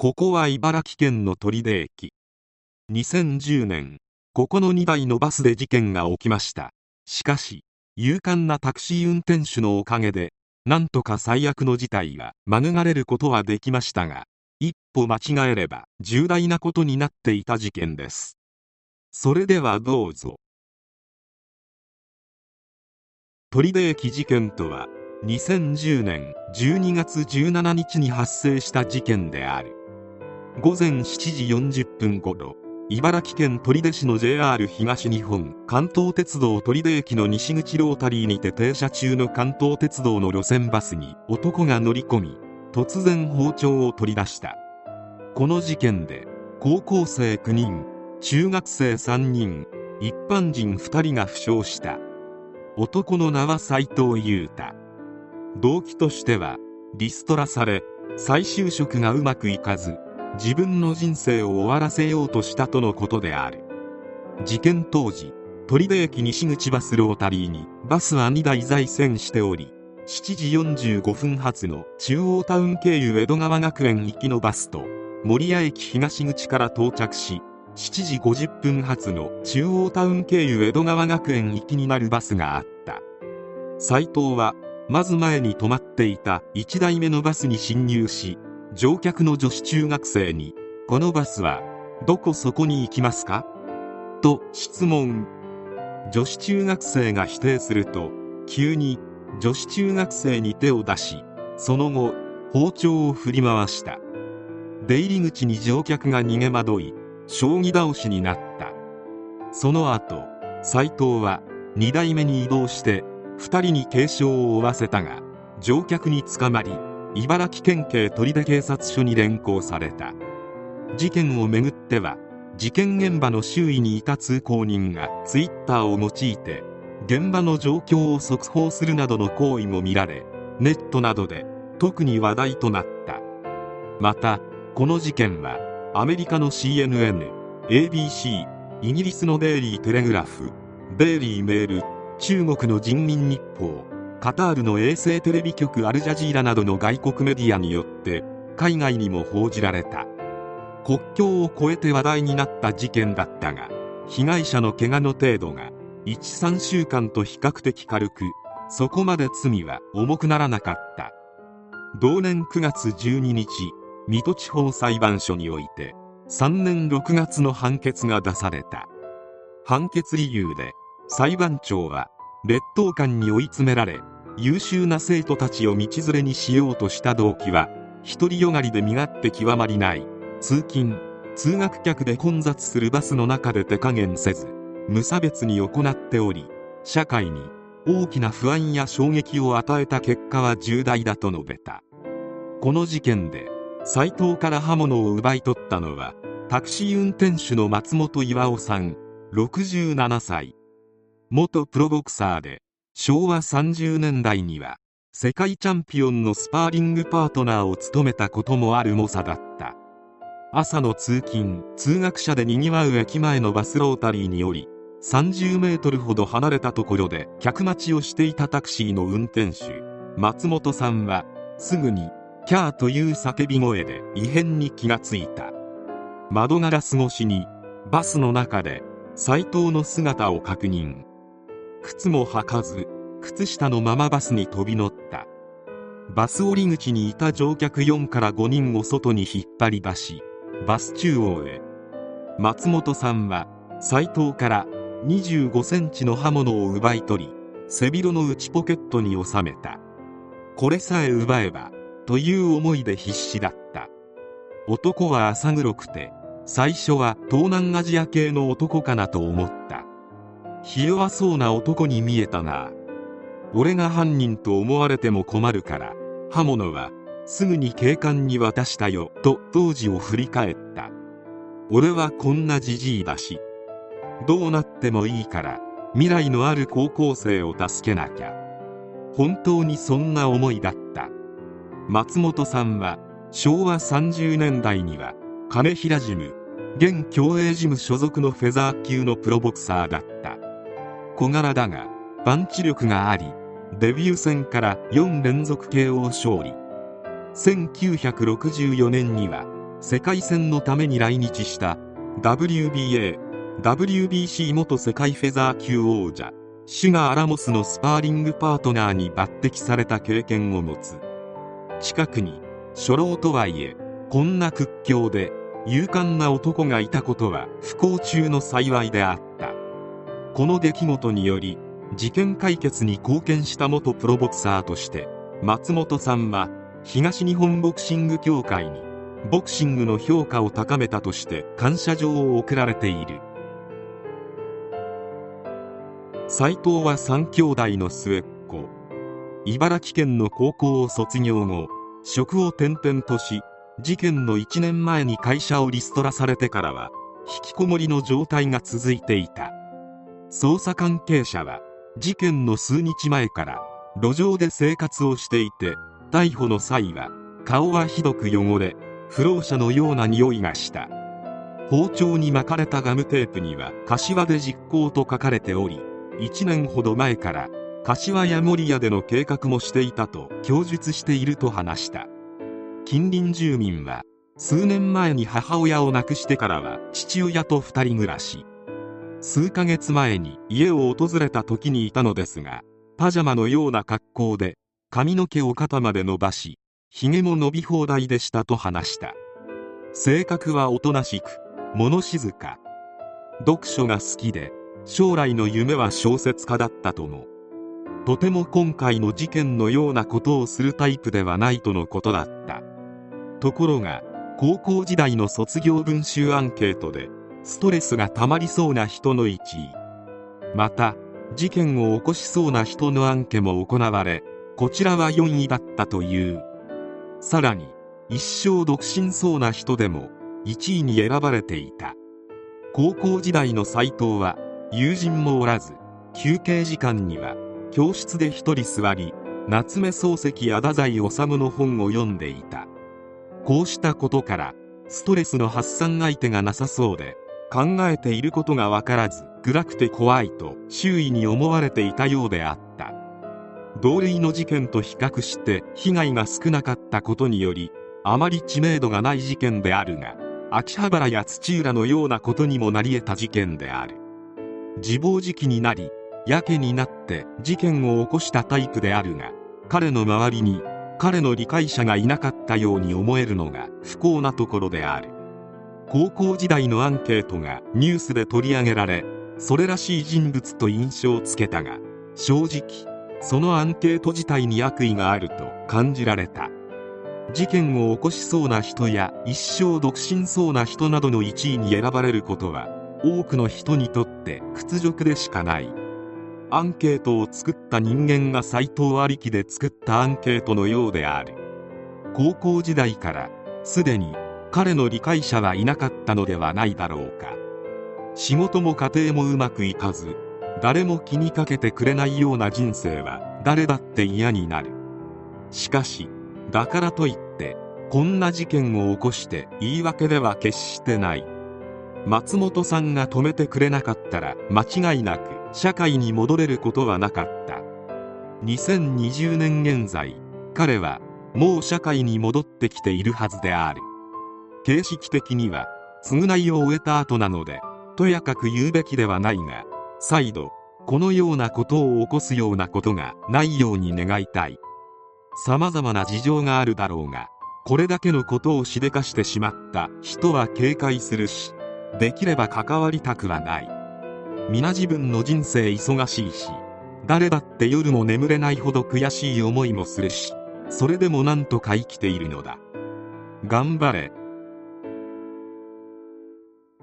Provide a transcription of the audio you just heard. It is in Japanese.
ここは茨城県の取手駅。2010年ここの2台のバスで事件が起きました。しかし勇敢なタクシー運転手のおかげでなんとか最悪の事態は免れることはできましたが一歩間違えれば重大なことになっていた事件です。それではどうぞ。取手駅事件とは2010年12月17日に発生した事件である。午前7時40分頃茨城県取手市の JR 東日本関東鉄道取手駅の西口ロータリーにて停車中の関東鉄道の路線バスに男が乗り込み突然包丁を取り出した。この事件で高校生9人中学生3人一般人2人が負傷した。男の名は斉藤裕太。動機としてはリストラされ再就職がうまくいかず自分の人生を終わらせようとしたとのことである。事件当時取手駅西口バスロータリーにバスは2台在線しており7時45分発の中央タウン経由江戸川学園行きのバスと守谷駅東口から到着し7時50分発の中央タウン経由江戸川学園行きになるバスがあった。斉藤はまず前に止まっていた1台目のバスに侵入し乗客の女子中学生に「このバスはどこそこに行きますか?」と質問。女子中学生が否定すると急に女子中学生に手を出しその後包丁を振り回した。出入り口に乗客が逃げ惑い将棋倒しになった。その後斉藤は2代目に移動して2人に軽傷を負わせたが乗客に捕まり茨城県警取手警察署に連行された。事件をめぐっては事件現場の周囲にいた通行人がツイッターを用いて現場の状況を速報するなどの行為も見られネットなどで特に話題となった。またこの事件はアメリカの CNN、ABC、イギリスのデイリー・テレグラフデイリー・メール中国の人民日報カタールの衛星テレビ局アルジャジーラなどの外国メディアによって海外にも報じられた。国境を越えて話題になった事件だったが被害者の怪我の程度が13週間と比較的軽くそこまで罪は重くならなかった。同年9月12日水戸地方裁判所において3年6月の判決が出された。判決理由で裁判長は劣等感に追い詰められ優秀な生徒たちを道連れにしようとした動機は独りよがりで身勝手極まりない。通勤通学客で混雑するバスの中で手加減せず無差別に行っており社会に大きな不安や衝撃を与えた結果は重大だと述べた。この事件で斉藤から刃物を奪い取ったのはタクシー運転手の松本巌さん67歳。元プロボクサーで昭和30年代には世界チャンピオンのスパーリングパートナーを務めたこともある猛者だった。朝の通勤通学者でにぎわう駅前のバスロータリーにより30メートルほど離れたところで客待ちをしていたタクシーの運転手松本さんはすぐにキャーという叫び声で異変に気がついた。窓ガラス越しにバスの中で斉藤の姿を確認。靴も履かず靴下のままバスに飛び乗った。バス降り口にいた乗客4から5人を外に引っ張り出しバス中央へ。松本さんは斉藤から25センチの刃物を奪い取り背広の内ポケットに収めた。これさえ奪えばという思いで必死だった。男は浅黒くて最初は東南アジア系の男かなと思った。ひ弱そうな男に見えたな俺が犯人と思われても困るから刃物はすぐに警官に渡したよと当時を振り返った。俺はこんなじじいだしどうなってもいいから未来のある高校生を助けなきゃ。本当にそんな思いだった。松本さんは昭和30年代には金平ジム現競泳ジム所属のフェザー級のプロボクサーだった。小柄だがパンチ力がありデビュー戦から4連続 KO 勝利。1964年には世界戦のために来日した WBA WBC 元世界フェザー級王者シュガー・アラモスのスパーリングパートナーに抜擢された経験を持つ。近くに初老とはいえこんな屈強で勇敢な男がいたことは不幸中の幸いであった。この出来事により事件解決に貢献した元プロボクサーとして松本さんは東日本ボクシング協会にボクシングの評価を高めたとして感謝状を贈られている。斉藤は3兄弟の末っ子。茨城県の高校を卒業後職を転々とし事件の1年前に会社をリストラされてからは引きこもりの状態が続いていた。捜査関係者は事件の数日前から路上で生活をしていて逮捕の際は顔はひどく汚れ不老者のような匂いがした。包丁に巻かれたガムテープには柏で実行と書かれており1年ほど前から柏や守屋での計画もしていたと供述していると話した。近隣住民は数年前に母親を亡くしてからは父親と2人暮らし。数ヶ月前に家を訪れた時にいたのですがパジャマのような格好で髪の毛を肩まで伸ばし髭も伸び放題でしたと話した。性格はおとなしく物静か読書が好きで将来の夢は小説家だったともとても今回の事件のようなことをするタイプではないとのことだった。ところが高校時代の卒業文集アンケートでストレスがたまりそうな人の1位。また事件を起こしそうな人のアンケも行われこちらは4位だったという。さらに一生独身そうな人でも1位に選ばれていた。高校時代の斎藤は友人もおらず休憩時間には教室で一人座り夏目漱石や太宰治の本を読んでいた。こうしたことからストレスの発散相手がなさそうで考えていることが分からず暗くて怖いと周囲に思われていたようであった。同類の事件と比較して被害が少なかったことによりあまり知名度がない事件であるが秋葉原や土浦のようなことにもなり得た事件である。自暴自棄になりやけになって事件を起こしたタイプであるが彼の周りに彼の理解者がいなかったように思えるのが不幸なところである。高校時代のアンケートがニュースで取り上げられそれらしい人物と印象をつけたが正直そのアンケート自体に悪意があると感じられた。事件を起こしそうな人や一生独身そうな人などの1位に選ばれることは多くの人にとって屈辱でしかない。アンケートを作った人間が斎藤ありきで作ったアンケートのようである。高校時代からすでに彼の理解者はいなかったのではないだろうか。仕事も家庭もうまくいかず誰も気にかけてくれないような人生は誰だって嫌になる。しかしだからといってこんな事件を起こして言い訳では決してない。松本さんが止めてくれなかったら間違いなく社会に戻れることはなかった。2020年現在彼はもう社会に戻ってきているはずである。形式的には償いを終えた後なのでとやかく言うべきではないが再度このようなことを起こすようなことがないように願いたい。様々な事情があるだろうがこれだけのことをしでかしてしまった人は警戒するしできれば関わりたくはない。皆自分の人生忙しいし誰だって夜も眠れないほど悔しい思いもするしそれでも何とか生きているのだ。頑張れ。